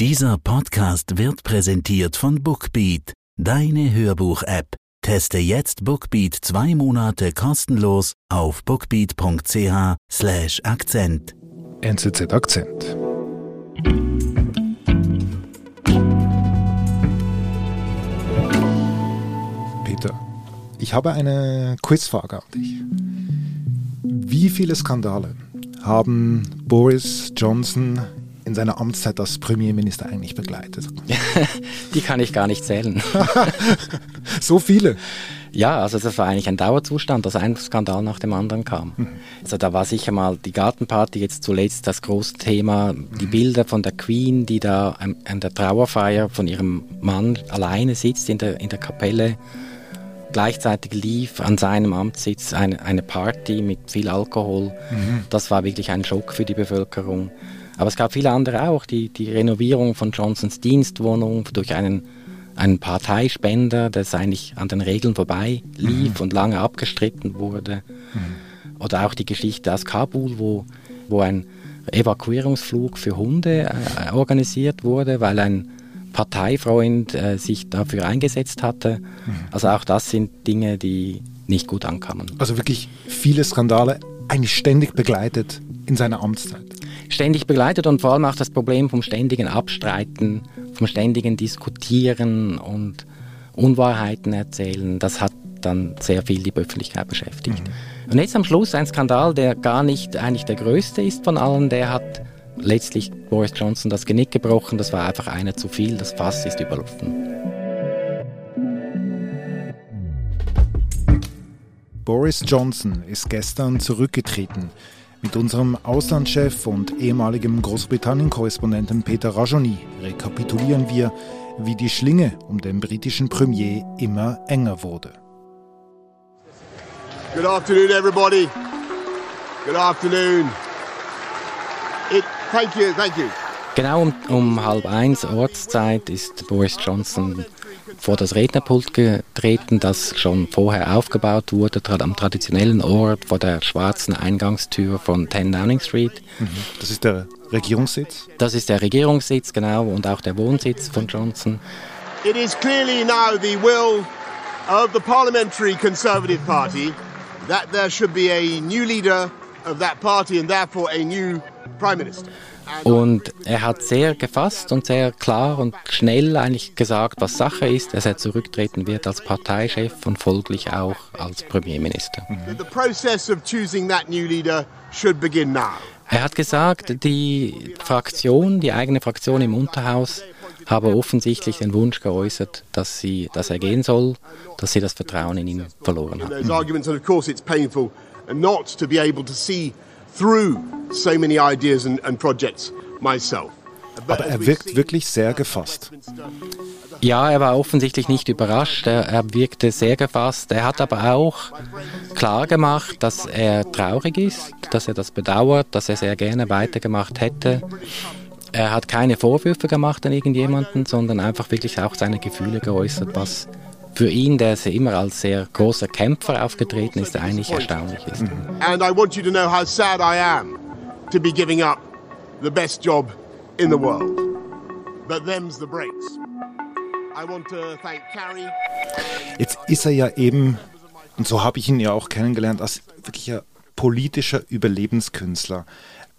Dieser Podcast wird präsentiert von Bookbeat, deine Hörbuch-App. Teste jetzt Bookbeat zwei Monate kostenlos auf bookbeat.ch/slash Akzent. NZZ Akzent. Peter, ich habe eine Quizfrage an dich. Wie viele Skandale haben Boris Johnson in seiner Amtszeit als Premierminister eigentlich begleitet? Die kann ich gar nicht zählen. so viele. Ja, also das war eigentlich ein Dauerzustand, dass ein Skandal nach dem anderen kam. Mhm. Also da war sicher mal die Gartenparty jetzt zuletzt das große Thema, die mhm. Bilder von der Queen, die da an der Trauerfeier von ihrem Mann alleine sitzt in der, in der Kapelle. Gleichzeitig lief an seinem Amtssitz eine, eine Party mit viel Alkohol. Mhm. Das war wirklich ein Schock für die Bevölkerung. Aber es gab viele andere auch. Die, die Renovierung von Johnsons Dienstwohnung durch einen, einen Parteispender, das eigentlich an den Regeln vorbei lief mhm. und lange abgestritten wurde. Mhm. Oder auch die Geschichte aus Kabul, wo, wo ein Evakuierungsflug für Hunde äh, organisiert wurde, weil ein Parteifreund äh, sich dafür eingesetzt hatte. Mhm. Also auch das sind Dinge, die nicht gut ankamen. Also wirklich viele Skandale, eigentlich ständig begleitet in seiner Amtszeit ständig begleitet und vor allem auch das Problem vom ständigen Abstreiten, vom ständigen Diskutieren und Unwahrheiten erzählen, das hat dann sehr viel die Öffentlichkeit beschäftigt. Mhm. Und jetzt am Schluss ein Skandal, der gar nicht eigentlich der größte ist von allen, der hat letztlich Boris Johnson das Genick gebrochen, das war einfach einer zu viel, das Fass ist überlaufen. Boris Johnson ist gestern zurückgetreten. Mit unserem Auslandschef und ehemaligem Großbritannien-Korrespondenten Peter Rajoni rekapitulieren wir, wie die Schlinge um den britischen Premier immer enger wurde. Good afternoon, everybody. Good afternoon. It, thank you, thank you. Genau um, um halb eins Ortszeit ist Boris Johnson vor das Rednerpult getreten, das schon vorher aufgebaut wurde, am traditionellen Ort vor der schwarzen Eingangstür von 10 Downing Street. Mhm. Das ist der Regierungssitz? Das ist der Regierungssitz, genau, und auch der Wohnsitz von Johnson. It is clearly now the will of the Parliamentary Conservative Party that there should be a new leader of that party and therefore a new Prime Minister. Und er hat sehr gefasst und sehr klar und schnell eigentlich gesagt, was Sache ist, dass er zurücktreten wird als Parteichef und folglich auch als Premierminister. Mhm. Er hat gesagt, die Fraktion, die eigene Fraktion im Unterhaus, habe offensichtlich den Wunsch geäußert, dass, sie, dass er gehen soll, dass sie das Vertrauen in ihn verloren haben through so many ideas and, and projects myself. Aber er wirkt wirklich sehr gefasst. Ja, er war offensichtlich nicht überrascht. Er, er, wirkte sehr gefasst. Er hat aber auch klar gemacht, dass er traurig ist, dass er das bedauert, dass er sehr gerne weitergemacht hätte. Er hat keine Vorwürfe gemacht an irgendjemanden, sondern einfach wirklich auch seine Gefühle geäußert, was für ihn, der immer als sehr großer Kämpfer aufgetreten ist, eigentlich erstaunlich ist. And I want you to know how sad I am to be giving up the best job in the world. But them's the breaks. I want to thank Carrie. Jetzt ist er ja eben, und so habe ich ihn ja auch kennengelernt, als wirklicher politischer Überlebenskünstler.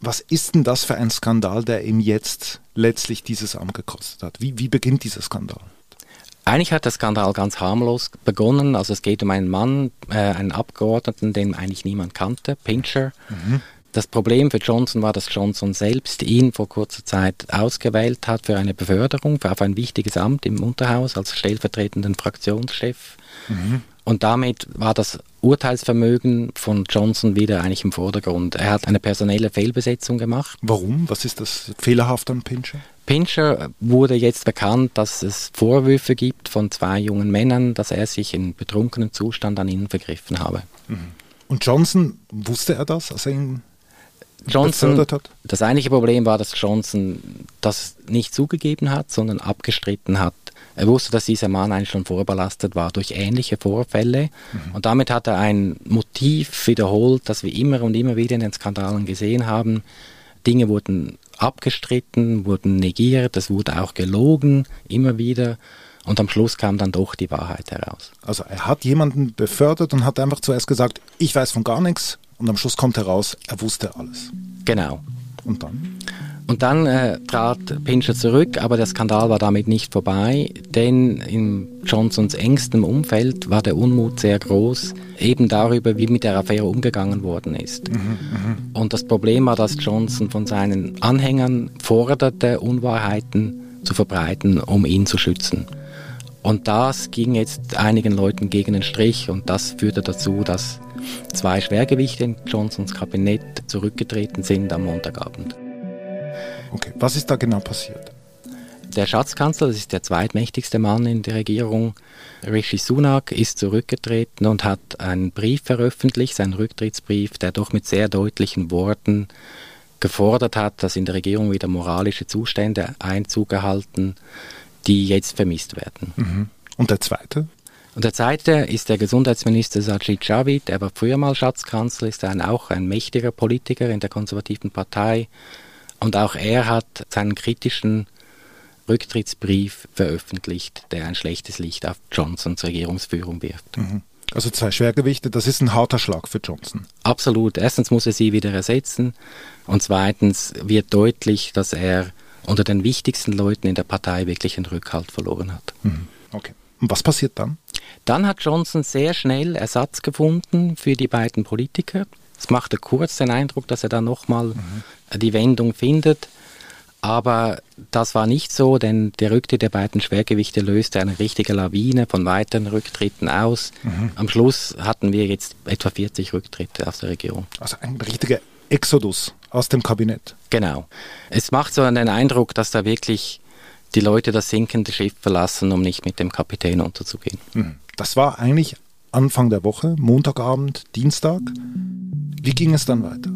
Was ist denn das für ein Skandal, der ihm jetzt letztlich dieses Amt gekostet hat? Wie, wie beginnt dieser Skandal? Eigentlich hat der Skandal ganz harmlos begonnen. Also es geht um einen Mann, äh, einen Abgeordneten, den eigentlich niemand kannte, Pincher. Mhm. Das Problem für Johnson war, dass Johnson selbst ihn vor kurzer Zeit ausgewählt hat für eine Beförderung, für auf ein wichtiges Amt im Unterhaus als stellvertretenden Fraktionschef. Mhm. Und damit war das Urteilsvermögen von Johnson wieder eigentlich im Vordergrund. Er hat eine personelle Fehlbesetzung gemacht. Warum? Was ist das fehlerhaft an Pincher? Pincher wurde jetzt bekannt, dass es Vorwürfe gibt von zwei jungen Männern, dass er sich in betrunkenem Zustand an ihnen vergriffen habe. Mhm. Und Johnson, wusste er das, als er ihn Johnson, hat? Das eigentliche Problem war, dass Johnson das nicht zugegeben hat, sondern abgestritten hat. Er wusste, dass dieser Mann eigentlich schon vorbelastet war durch ähnliche Vorfälle. Mhm. Und damit hat er ein Motiv wiederholt, das wir immer und immer wieder in den Skandalen gesehen haben. Dinge wurden abgestritten, wurden negiert, es wurde auch gelogen, immer wieder. Und am Schluss kam dann doch die Wahrheit heraus. Also er hat jemanden befördert und hat einfach zuerst gesagt, ich weiß von gar nichts. Und am Schluss kommt heraus, er wusste alles. Genau. Und dann? Und dann äh, trat Pincher zurück, aber der Skandal war damit nicht vorbei, denn in Johnsons engstem Umfeld war der Unmut sehr groß, eben darüber, wie mit der Affäre umgegangen worden ist. Mhm, mh. Und das Problem war, dass Johnson von seinen Anhängern forderte, Unwahrheiten zu verbreiten, um ihn zu schützen. Und das ging jetzt einigen Leuten gegen den Strich und das führte dazu, dass zwei Schwergewichte in Johnsons Kabinett zurückgetreten sind am Montagabend. Okay, was ist da genau passiert? Der Schatzkanzler, das ist der zweitmächtigste Mann in der Regierung, Rishi Sunak, ist zurückgetreten und hat einen Brief veröffentlicht, seinen Rücktrittsbrief, der doch mit sehr deutlichen Worten gefordert hat, dass in der Regierung wieder moralische Zustände Einzug erhalten, die jetzt vermisst werden. Mhm. Und der zweite? Und der zweite ist der Gesundheitsminister Sajid Javid. Er war früher mal Schatzkanzler, ist ein, auch ein mächtiger Politiker in der konservativen Partei und auch er hat seinen kritischen Rücktrittsbrief veröffentlicht, der ein schlechtes Licht auf Johnsons Regierungsführung wirft. Mhm. Also zwei Schwergewichte, das ist ein harter Schlag für Johnson. Absolut. Erstens muss er sie wieder ersetzen und zweitens wird deutlich, dass er unter den wichtigsten Leuten in der Partei wirklich den Rückhalt verloren hat. Mhm. Okay. Und was passiert dann? Dann hat Johnson sehr schnell Ersatz gefunden für die beiden Politiker. Es machte kurz den Eindruck, dass er da nochmal mhm. die Wendung findet. Aber das war nicht so, denn der Rücktritt der beiden Schwergewichte löste eine richtige Lawine von weiteren Rücktritten aus. Mhm. Am Schluss hatten wir jetzt etwa 40 Rücktritte aus der Regierung. Also ein richtiger Exodus aus dem Kabinett. Genau. Es macht so einen Eindruck, dass da wirklich die Leute das sinkende Schiff verlassen, um nicht mit dem Kapitän unterzugehen. Mhm. Das war eigentlich Anfang der Woche, Montagabend, Dienstag. Wie ging es dann weiter?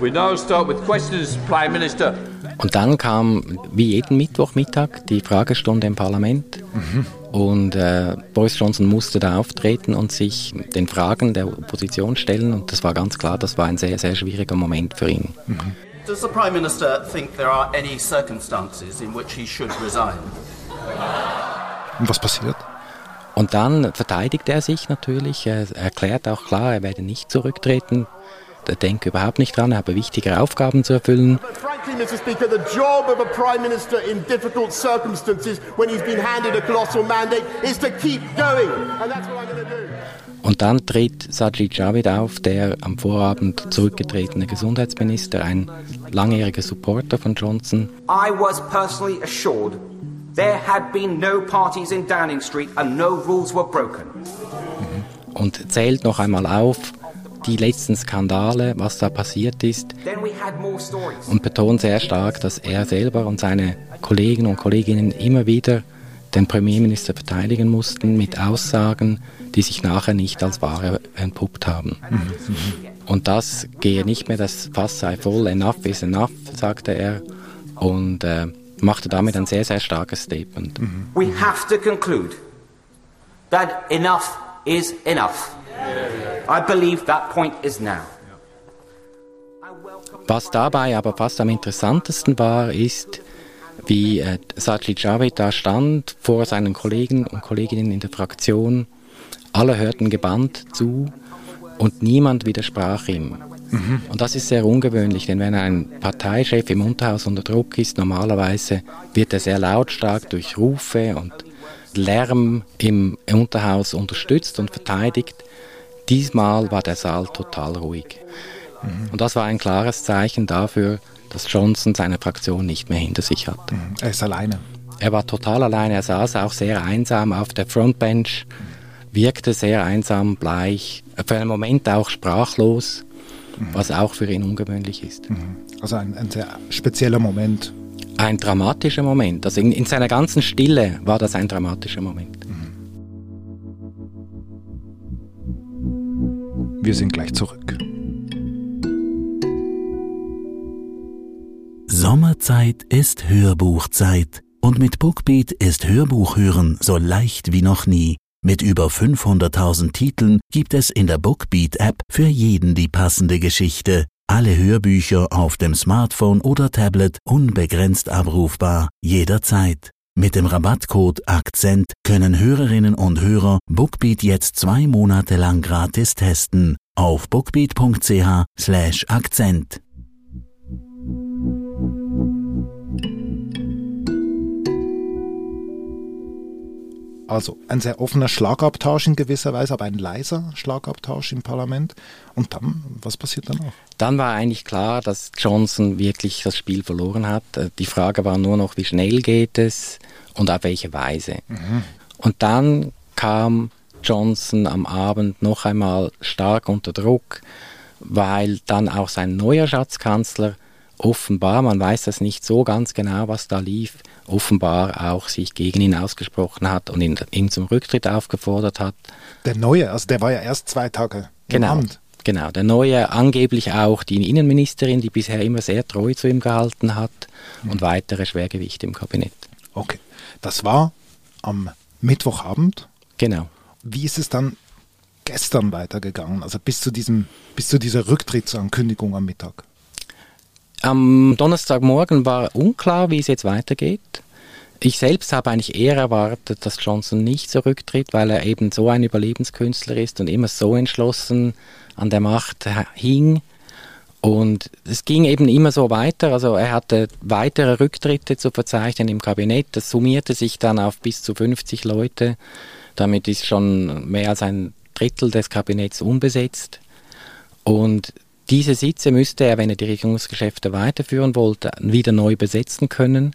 We now start with questions, Prime Minister. Und dann kam wie jeden Mittwochmittag die Fragestunde im Parlament. Mhm. Und äh, Boris Johnson musste da auftreten und sich den Fragen der Opposition stellen. Und das war ganz klar, das war ein sehr, sehr schwieriger Moment für ihn. Mhm. Does the Prime Minister think there are any circumstances in which he should resign? Und was passiert? Und dann verteidigt er sich natürlich, er erklärt auch klar, er werde nicht zurücktreten. Er denkt überhaupt nicht dran, er habe wichtigere Aufgaben zu erfüllen. Frankly, Mr. Speaker, the job of a Prime Minister in difficult circumstances when he's been handed a colossal mandate is to keep going. And that's what I'm going to do. Und dann tritt Sajid Javid auf, der am Vorabend zurückgetretene Gesundheitsminister, ein langjähriger Supporter von Johnson. I was personally assured There had been no parties in Downing Street and no rules were broken. Und zählt noch einmal auf die letzten Skandale, was da passiert ist. Und betont sehr stark, dass er selber und seine Kollegen und Kolleginnen immer wieder den Premierminister verteidigen mussten mit Aussagen, die sich nachher nicht als wahre entpuppt haben. Und das gehe nicht mehr, das Fass sei voll, enough is enough, sagte er. Und äh, machte damit ein sehr, sehr starkes Statement. We have to conclude that enough is enough. I believe that point is now. Was dabei aber fast am interessantesten war, ist, wie äh, Sajid Javid da stand vor seinen Kollegen und Kolleginnen in der Fraktion. Alle hörten gebannt zu und niemand widersprach ihm. Mhm. Und das ist sehr ungewöhnlich, denn wenn ein Parteichef im Unterhaus unter Druck ist, normalerweise wird er sehr lautstark durch Rufe und Lärm im Unterhaus unterstützt und verteidigt. Diesmal war der Saal total ruhig. Mhm. Und das war ein klares Zeichen dafür, dass Johnson seine Fraktion nicht mehr hinter sich hat. Mhm. Er ist alleine. Er war total alleine. Er saß auch sehr einsam auf der Frontbench, wirkte sehr einsam, bleich, für einen Moment auch sprachlos was auch für ihn ungewöhnlich ist. Mhm. Also ein, ein sehr spezieller Moment. Ein dramatischer Moment. Also in, in, seiner ganzen Stille war das ein dramatischer Moment. Mhm. Wir sind gleich zurück. Sommerzeit ist Hörbuchzeit und mit Bookbeat ist Hörbuchhören so leicht wie noch nie. Mit über 500.000 Titeln gibt es in der Bookbeat App für jeden die passende Geschichte. Alle Hörbücher auf dem Smartphone oder Tablet unbegrenzt abrufbar, jederzeit. Mit dem Rabattcode Akzent können Hörerinnen und Hörer Bookbeat jetzt zwei Monate lang gratis testen. Auf bookbeat.ch Also ein sehr offener Schlagabtausch in gewisser Weise, aber ein leiser Schlagabtausch im Parlament. Und dann, was passiert dann noch? Dann war eigentlich klar, dass Johnson wirklich das Spiel verloren hat. Die Frage war nur noch, wie schnell geht es und auf welche Weise. Mhm. Und dann kam Johnson am Abend noch einmal stark unter Druck, weil dann auch sein neuer Schatzkanzler offenbar, man weiß das nicht so ganz genau, was da lief, offenbar auch sich gegen ihn ausgesprochen hat und ihn, ihn zum Rücktritt aufgefordert hat. Der neue, also der war ja erst zwei Tage genau, im Amt. Genau, der neue angeblich auch die Innenministerin, die bisher immer sehr treu zu ihm gehalten hat mhm. und weitere Schwergewichte im Kabinett. Okay, das war am Mittwochabend. Genau. Wie ist es dann gestern weitergegangen, also bis zu, diesem, bis zu dieser Rücktrittsankündigung am Mittag? Am Donnerstagmorgen war unklar, wie es jetzt weitergeht. Ich selbst habe eigentlich eher erwartet, dass Johnson nicht zurücktritt, weil er eben so ein Überlebenskünstler ist und immer so entschlossen an der Macht hing. Und es ging eben immer so weiter. Also er hatte weitere Rücktritte zu verzeichnen im Kabinett. Das summierte sich dann auf bis zu 50 Leute. Damit ist schon mehr als ein Drittel des Kabinetts unbesetzt. Und diese Sitze müsste er, wenn er die Regierungsgeschäfte weiterführen wollte, wieder neu besetzen können.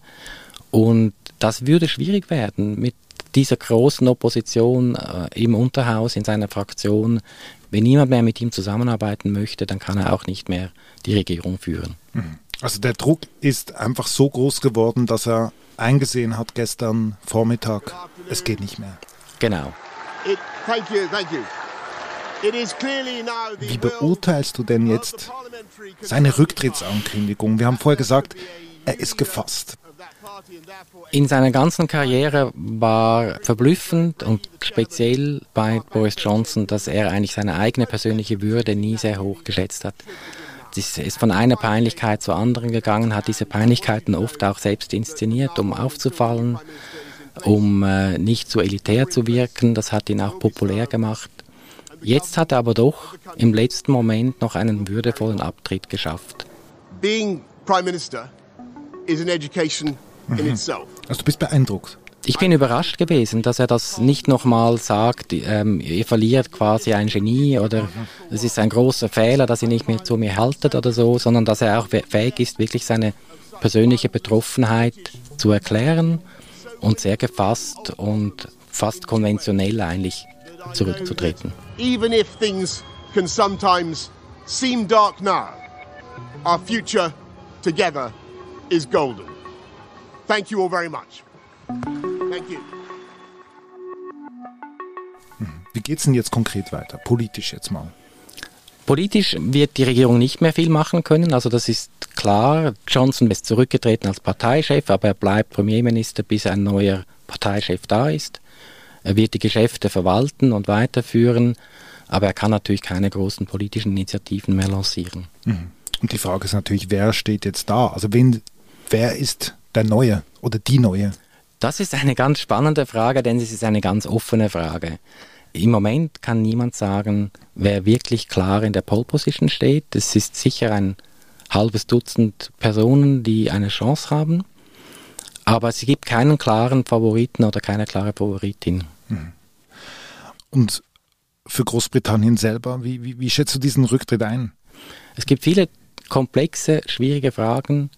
Und das würde schwierig werden mit dieser großen Opposition äh, im Unterhaus, in seiner Fraktion. Wenn niemand mehr mit ihm zusammenarbeiten möchte, dann kann er auch nicht mehr die Regierung führen. Mhm. Also der Druck ist einfach so groß geworden, dass er eingesehen hat gestern Vormittag, es geht nicht mehr. Genau. It, thank you, thank you. Wie beurteilst du denn jetzt seine Rücktrittsankündigung? Wir haben vorher gesagt, er ist gefasst. In seiner ganzen Karriere war verblüffend und speziell bei Boris Johnson, dass er eigentlich seine eigene persönliche Würde nie sehr hoch geschätzt hat. Es ist von einer Peinlichkeit zur anderen gegangen, hat diese Peinlichkeiten oft auch selbst inszeniert, um aufzufallen, um äh, nicht zu elitär zu wirken. Das hat ihn auch populär gemacht. Jetzt hat er aber doch im letzten Moment noch einen würdevollen Abtritt geschafft. Being Prime Minister is an education in mhm. itself. Also du bist beeindruckt. Ich bin überrascht gewesen, dass er das nicht nochmal sagt, ähm, ihr verliert quasi ein Genie oder es ist ein großer Fehler, dass ihr nicht mehr zu mir haltet oder so, sondern dass er auch fähig ist, wirklich seine persönliche Betroffenheit zu erklären und sehr gefasst und fast konventionell eigentlich zurückzutreten. Even if things can sometimes seem dark now, our future together is golden. Thank you all very much. Thank you. Wie geht es denn jetzt konkret weiter? Politisch jetzt mal. Politisch wird die Regierung nicht mehr viel machen können, also das ist klar. Johnson ist zurückgetreten als Parteichef, aber er bleibt Premierminister, bis ein neuer Parteichef da ist. Er wird die Geschäfte verwalten und weiterführen, aber er kann natürlich keine großen politischen Initiativen mehr lancieren. Mhm. Und die Frage ist natürlich, wer steht jetzt da? Also wen, wer ist der Neue oder die Neue? Das ist eine ganz spannende Frage, denn es ist eine ganz offene Frage. Im Moment kann niemand sagen, wer wirklich klar in der Pole Position steht. Es ist sicher ein halbes Dutzend Personen, die eine Chance haben. Aber es gibt keinen klaren Favoriten oder keine klare Favoritin. Mhm. Und für Großbritannien selber, wie, wie, wie schätzt du diesen Rücktritt ein? Es gibt viele komplexe, schwierige Fragen,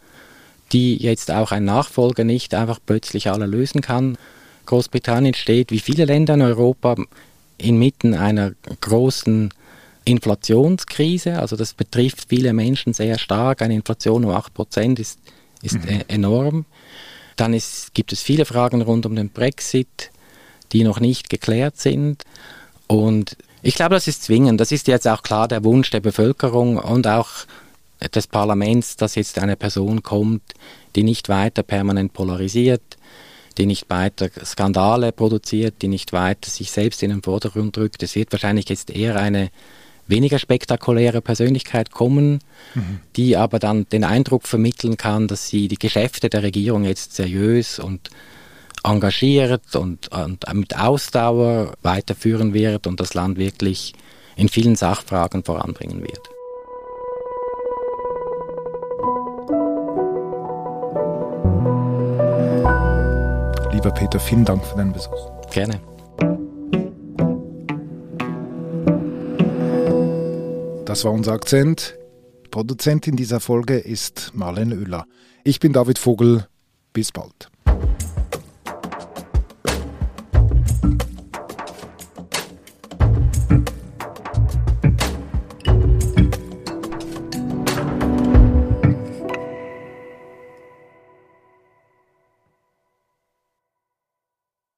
die jetzt auch ein Nachfolger nicht einfach plötzlich alle lösen kann. Großbritannien steht, wie viele Länder in Europa, inmitten einer großen Inflationskrise. Also das betrifft viele Menschen sehr stark. Eine Inflation um 8% ist, ist mhm. E-, enorm. Dann ist, gibt es viele Fragen rund um den Brexit, die noch nicht geklärt sind. Und ich glaube, das ist zwingend. Das ist jetzt auch klar der Wunsch der Bevölkerung und auch des Parlaments, dass jetzt eine Person kommt, die nicht weiter permanent polarisiert, die nicht weiter Skandale produziert, die nicht weiter sich selbst in den Vordergrund drückt. Es wird wahrscheinlich jetzt eher eine weniger spektakuläre Persönlichkeit kommen, mhm. die aber dann den Eindruck vermitteln kann, dass sie die Geschäfte der Regierung jetzt seriös und engagiert und, und mit Ausdauer weiterführen wird und das Land wirklich in vielen Sachfragen voranbringen wird. Lieber Peter, vielen Dank für deinen Besuch. Gerne. Das war unser Akzent. Produzentin dieser Folge ist Marlene Oehler. Ich bin David Vogel. Bis bald.